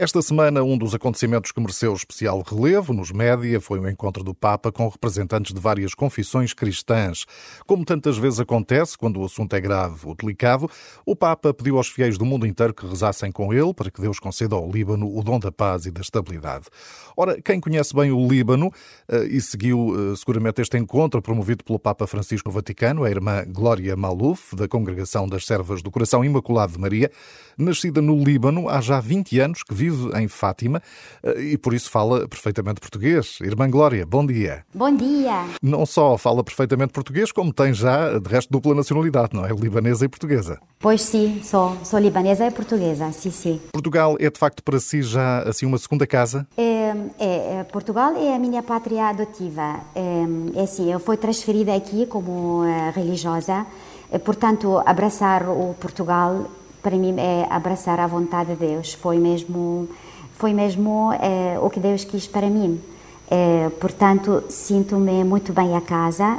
Esta semana, um dos acontecimentos que mereceu especial relevo nos média foi o encontro do Papa com representantes de várias confissões cristãs. Como tantas vezes acontece quando o assunto é grave ou delicado, o Papa pediu aos fiéis do mundo inteiro que rezassem com ele para que Deus conceda ao Líbano o dom da paz e da estabilidade. Ora, quem conhece bem o Líbano eh, e seguiu eh, seguramente este encontro promovido pelo Papa Francisco no Vaticano, a irmã Glória Maluf, da Congregação das Servas do Coração Imaculado de Maria, nascida no Líbano há já 20 anos, que vive em Fátima eh, e por isso fala perfeitamente português. Irmã Glória, bom dia. Bom dia. Não só fala perfeitamente português, como tem já, de resto, dupla nacionalidade, não é? Libanesa e portuguesa. Pois sim, sou, sou libanesa e portuguesa, sim, sim. Portugal é, de facto, para si já assim uma segunda casa? É, é, é Portugal é a minha pátria adotiva. É, é assim, eu fui transferida aqui como uh, religiosa, portanto, abraçar o Portugal para mim é abraçar a vontade de Deus. Foi mesmo, foi mesmo é, o que Deus quis para mim. É, portanto, sinto-me muito bem a casa.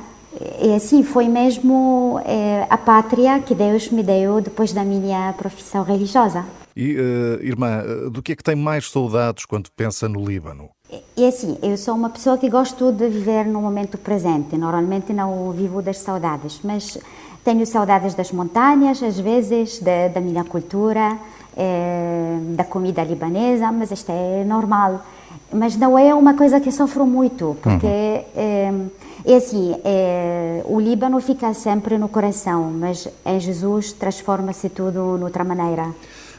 E assim, foi mesmo é, a pátria que Deus me deu depois da minha profissão religiosa. E, uh, irmã, do que é que tem mais saudades quando pensa no Líbano? E assim, eu sou uma pessoa que gosto de viver no momento presente. Normalmente não vivo das saudades, mas tenho saudades das montanhas, às vezes, da, da minha cultura, é, da comida libanesa, mas isto é normal. Mas não é uma coisa que sofro muito, porque uhum. é, é, assim, é, o Líbano fica sempre no coração, mas em Jesus transforma-se tudo de outra maneira.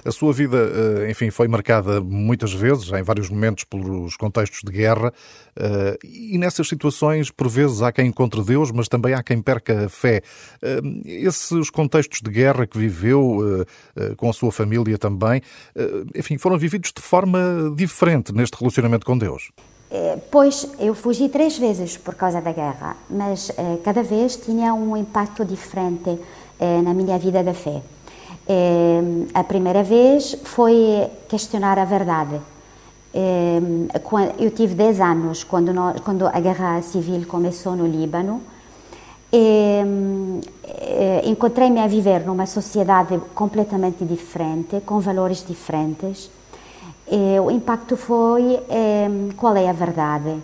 A sua vida, eh, enfim, foi marcada muitas vezes, em vários momentos, pelos contextos de guerra. Eh, e nessas situações, por vezes, há quem encontre Deus, mas também há quem perca a fé. Eh, esses contextos de guerra que viveu com a sua família também, enfim, foram vividos de forma diferente neste relacionamento com Deus. Pois, eu fugi três vezes por causa da guerra, mas cada vez tinha um impacto diferente na minha vida da fé. É, a primeira vez foi questionar a verdade. É, eu tive 10 anos quando, nós, quando a guerra civil começou no Líbano. Encontrei-me a viver numa sociedade completamente diferente, com valores diferentes. O impacto foi qual é a verdade?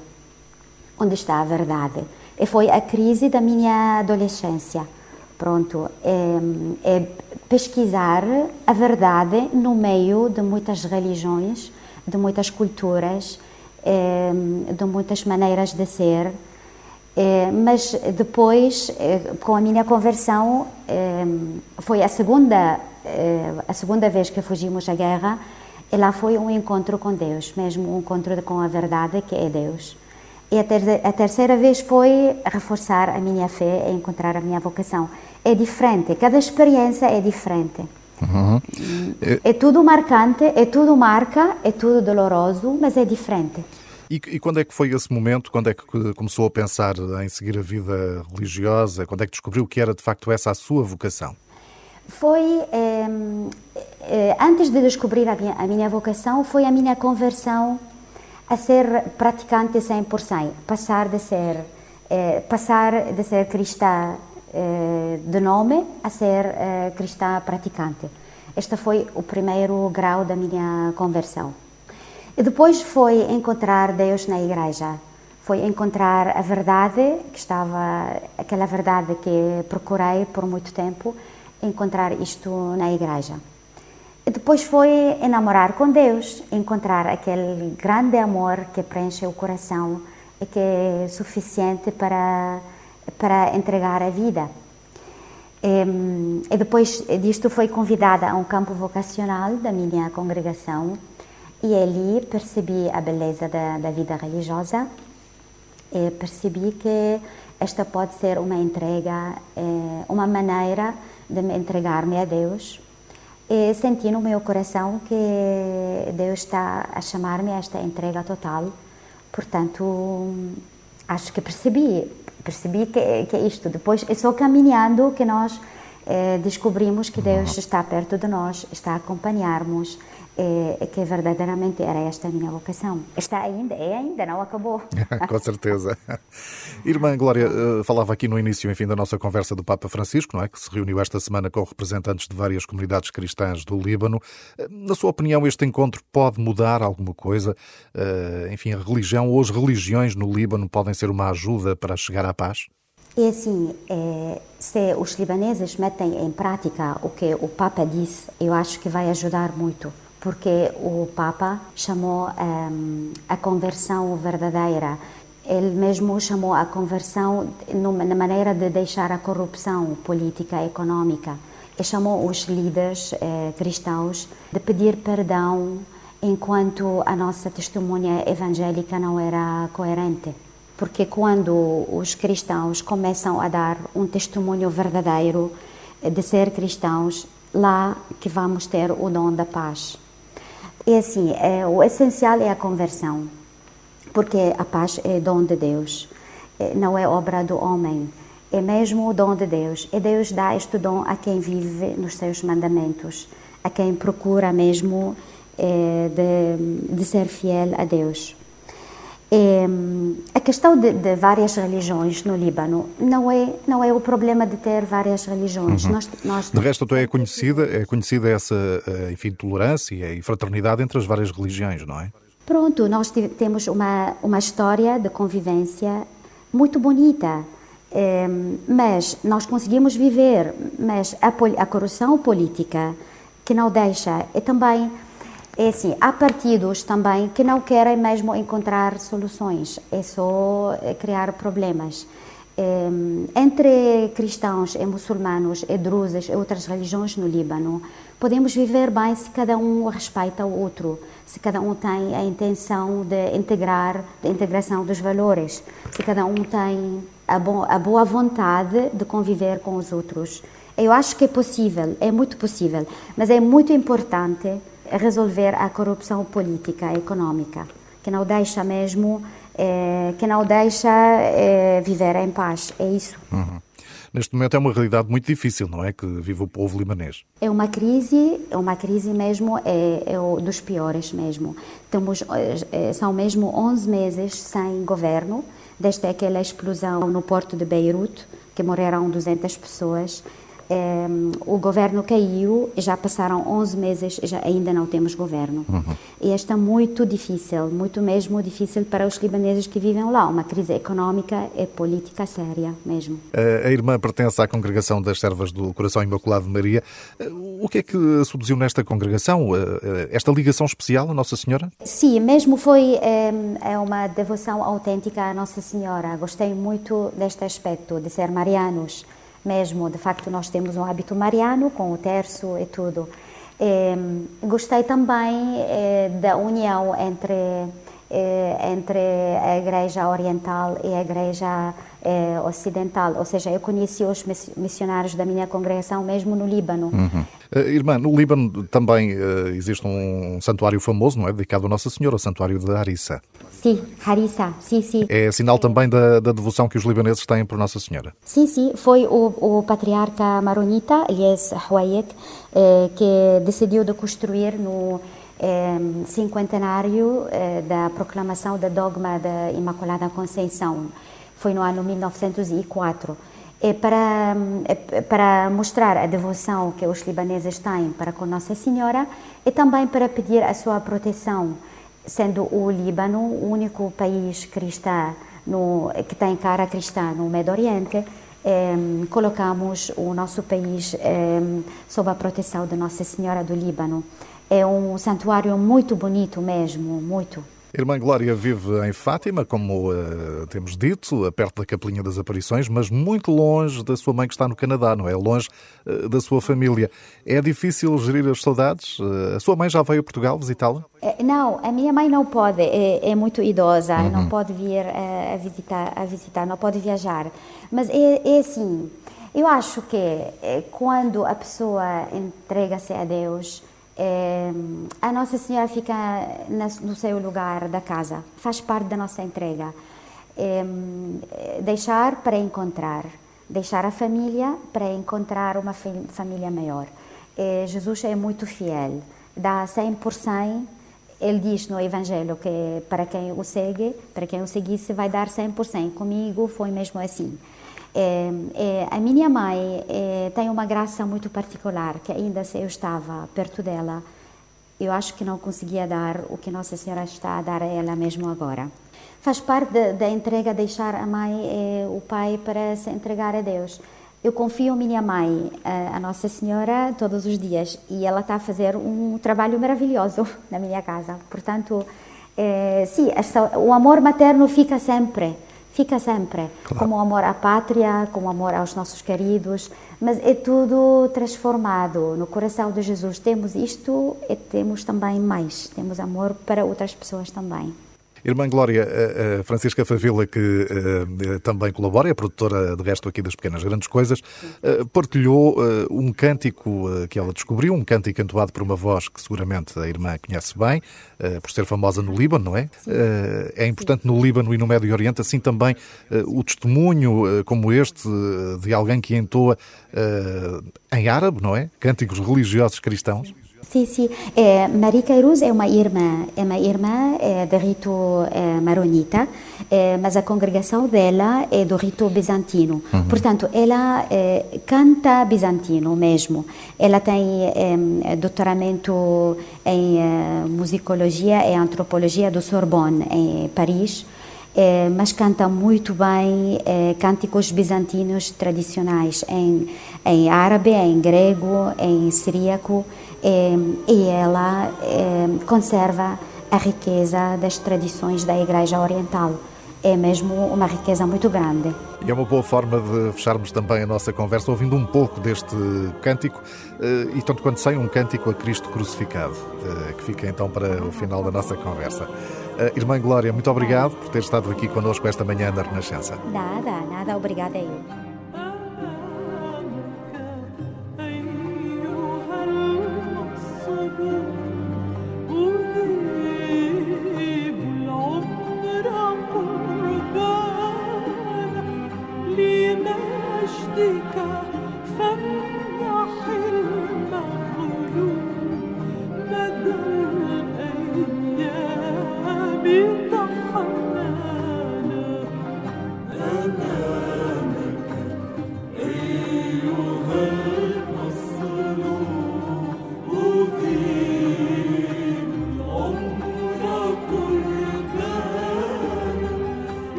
Onde está a verdade? E foi a crise da minha adolescência. Pronto, é, é pesquisar a verdade no meio de muitas religiões, de muitas culturas, eh, de muitas maneiras de ser. Eh, mas depois, eh, com a minha conversão, foi a segunda, a segunda vez que fugimos à guerra, e lá foi um encontro com Deus, mesmo um encontro com a verdade que é Deus. E a, ter a terceira vez foi reforçar a minha fé e encontrar a minha vocação. É diferente, cada experiência é diferente. Uhum. É, é tudo marcante, é tudo marca, é tudo doloroso, mas é diferente. E, e, quando é que foi esse momento? Quando é que começou a pensar em seguir a vida religiosa? Quando é que descobriu que era de facto essa a sua vocação? Foi eh, eh, antes de descobrir a minha, a minha vocação, foi a minha conversão a ser praticante 100%, passar de ser eh, passar de ser cristã eh, de nome a ser eh, cristã praticante. Este foi o primeiro grau da minha conversão. E depois foi encontrar Deus na igreja. Foi encontrar a verdade que estava aquela verdade que procurei por muito tempo, encontrar isto na igreja. Depois foi enamorar com Deus, encontrar aquele grande amor que preenche o coração e que é suficiente para, para entregar a vida. E, e depois disto foi convidada a um campo vocacional da minha congregação e ali percebi a beleza da, da vida religiosa e percebi que esta pode ser uma entrega, eh, uma maneira de me entregar-me a Deus e senti no meu coração que Deus está a chamar-me a esta entrega total. Portanto, acho que percebi, percebi que, que é isto. Depois é só caminhando que nós eh, descobrimos que Deus está perto de nós, está a acompanhar-nos, é, que verdadeiramente era esta a minha vocação. Está ainda, é ainda, não acabou. Com certeza. Irmã Glória, eh, falava aqui no início, enfim, da nossa conversa do Papa Francisco, não é? Que se reuniu esta semana com representantes de várias comunidades cristãs do Líbano. Eh, na sua opinião, este encontro pode mudar alguma coisa? Eh, enfim, a religião ou as religiões no Líbano podem ser uma ajuda para chegar à paz? É assim, é, se os libaneses metem em prática o que o Papa disse, eu acho que vai ajudar muito porque o Papa chamou um, a conversão verdadeira. Ele mesmo chamou a conversão na maneira de deixar a corrupção política e econômica. E chamou os líderes eh, cristãos de pedir perdão enquanto a nossa testemunha evangélica não era coerente. Porque quando os cristãos começam a dar um testemunho verdadeiro de ser cristãos, lá que vamos ter o dom da paz. É assim, é, o essencial é a conversão, porque a paz é dom de Deus, é, não é obra do homem, é mesmo o dom de Deus. E Deus dá este dom a quem vive nos seus mandamentos, a quem procura mesmo é, de, de ser fiel a Deus. É, a questão de, de, várias religiões no Líbano não é não é o problema de ter várias religiões. Uhum. Nós, nós... De resto, é conhecida é conhecida essa eh, enfim tolerância e fraternidade entre as várias religiões, não é? Pronto, nós temos uma uma história de convivência muito bonita, é, mas nós conseguimos viver, mas a, a corrupção política que não deixa é também é assim, há partidos também que não querem mesmo encontrar soluções, é só é, criar problemas. É, entre cristãos e muçulmanos, e druzes e outras religiões no Líbano, podemos viver bem se cada um respeita o outro, se cada um tem a intenção de integrar, de integração dos valores, se cada um tem a, bo a boa vontade de conviver com os outros. Eu acho que é possível, é muito possível, mas é muito importante resolver a corrupção política e econômica, que não deixa mesmo, é, que não deixa é, viver em paz. É isso. Uhum. Neste momento é uma realidade muito difícil, não é, que vive o povo libanês. É uma crise, é uma crise mesmo, é, é dos piores mesmo. Temos, é, são mesmo 11 meses sem governo, desde aquela explosão no porto de Beirute, que morreram 200 pessoas é, o governo caiu, já passaram 11 meses, já ainda não temos governo. Uhum. E está muito difícil, muito mesmo difícil para os libaneses que vivem lá, uma crise económica e política séria mesmo. A irmã pertence à congregação das Servas do Coração Imaculado de Maria. O que é que seduziu nesta congregação? Esta ligação especial a Nossa Senhora? Sim, mesmo foi é, é uma devoção autêntica à Nossa Senhora. Gostei muito deste aspecto de ser marianos mesmo. De facto, nós temos um hábito mariano com o terço e tudo. E, gostei também eh, da união entre entre a Igreja Oriental e a Igreja eh, Ocidental, ou seja, eu conheci os missionários da minha congregação mesmo no Líbano. Uhum. Uh, irmã, no Líbano também existe um santuário famoso, não é? Dedicado a Nossa Senhora, o Santuário de Harissa. Sim, Harissa, sim, sim. É sinal também da, da, devoção que os libaneses têm por Nossa Senhora. Sim, sim. Foi o, o patriarca maronita, Elias Hawayet, eh, que decidiu de construir no eh, cinquentenário eh, da proclamação da dogma da Imaculada Conceição. Foi no ano 1904 é para, é para mostrar a devoção que os libaneses têm para com Nossa Senhora e também para pedir a sua proteção, sendo o Líbano o único país cristão no, que tem cara cristã no Médio Oriente, é, colocamos o nosso país é, sob a proteção de Nossa Senhora do Líbano. É um santuário muito bonito mesmo, muito. Irmã Glória vive em Fátima, como uh, temos dito, perto da Capelinha das Aparições, mas muito longe da sua mãe que está no Canadá, não é? Longe uh, da sua família. É difícil gerir as saudades? Uh, a sua mãe já veio a Portugal visitá-la? É, não, a minha mãe não pode, é, é muito idosa, uhum. não pode vir a, visitar, a visitar, não pode viajar. Mas é, é assim, eu acho que quando a pessoa entrega-se a Deus, é, a Nossa Senhora fica no seu lugar da casa, faz parte da nossa entrega. É, deixar para encontrar, deixar a família para encontrar uma família maior. É, Jesus é muito fiel. dá 100%. Ele diz no Evangelho que para quem o segue, para quem o seguisse, vai dar 100%. Comigo foi mesmo assim. É, é, a minha mãe é, tem uma graça muito particular, que ainda se eu estava perto dela, eu acho que não conseguia dar o que Nossa Senhora está a dar a ela mesmo agora. Faz parte da, entrega deixar a mãe e o pai para se entregar a Deus. Eu confio em minha mãe, a Nossa Senhora, todos os dias e ela está a fazer um trabalho maravilhoso na minha casa. Portanto, é, sim, o amor materno fica sempre fica sempre, claro. como amor à pátria, como amor aos nossos queridos, mas é tudo transformado no coração de Jesus. Temos isto e temos também mais, temos amor para outras pessoas também. Irmã Glória, a Francisca Favila, que uh, também colabora, é produtora de resto aqui das Pequenas Grandes Coisas, uh, partilhou uh, um cântico que ela descobriu, um cântico entoado por uma voz que seguramente a irmã conhece bem, por ser famosa no Líbano, não é? é importante no Líbano e no Médio Oriente, assim também o testemunho como este de alguém que entoa em árabe, não é? Cânticos religiosos cristãos. Sim, sim. É, Maria Cairuz é uma irmã, é uma irmã é, de rito é, maronita, é, mas a congregação dela é do rito bizantino. Uhum. Portanto, ela canta bizantino mesmo. Ela tem doutoramento em musicologia e antropologia do Sorbonne, em Paris. É, mas canta muito bem é, cânticos bizantinos tradicionais em, em árabe, em grego, em siríaco e ela conserva a riqueza das tradições da Igreja Oriental. É mesmo uma riqueza muito grande. E é uma boa forma de fecharmos também a nossa conversa ouvindo um pouco deste cântico, eh, e tanto quanto sei, um cântico a Cristo crucificado, eh, que fica então para o final da nossa conversa. Eh, irmã Glória, muito obrigado por ter estado aqui connosco esta manhã na Renascença. Nada, nada, obrigada eu. مجدك فمن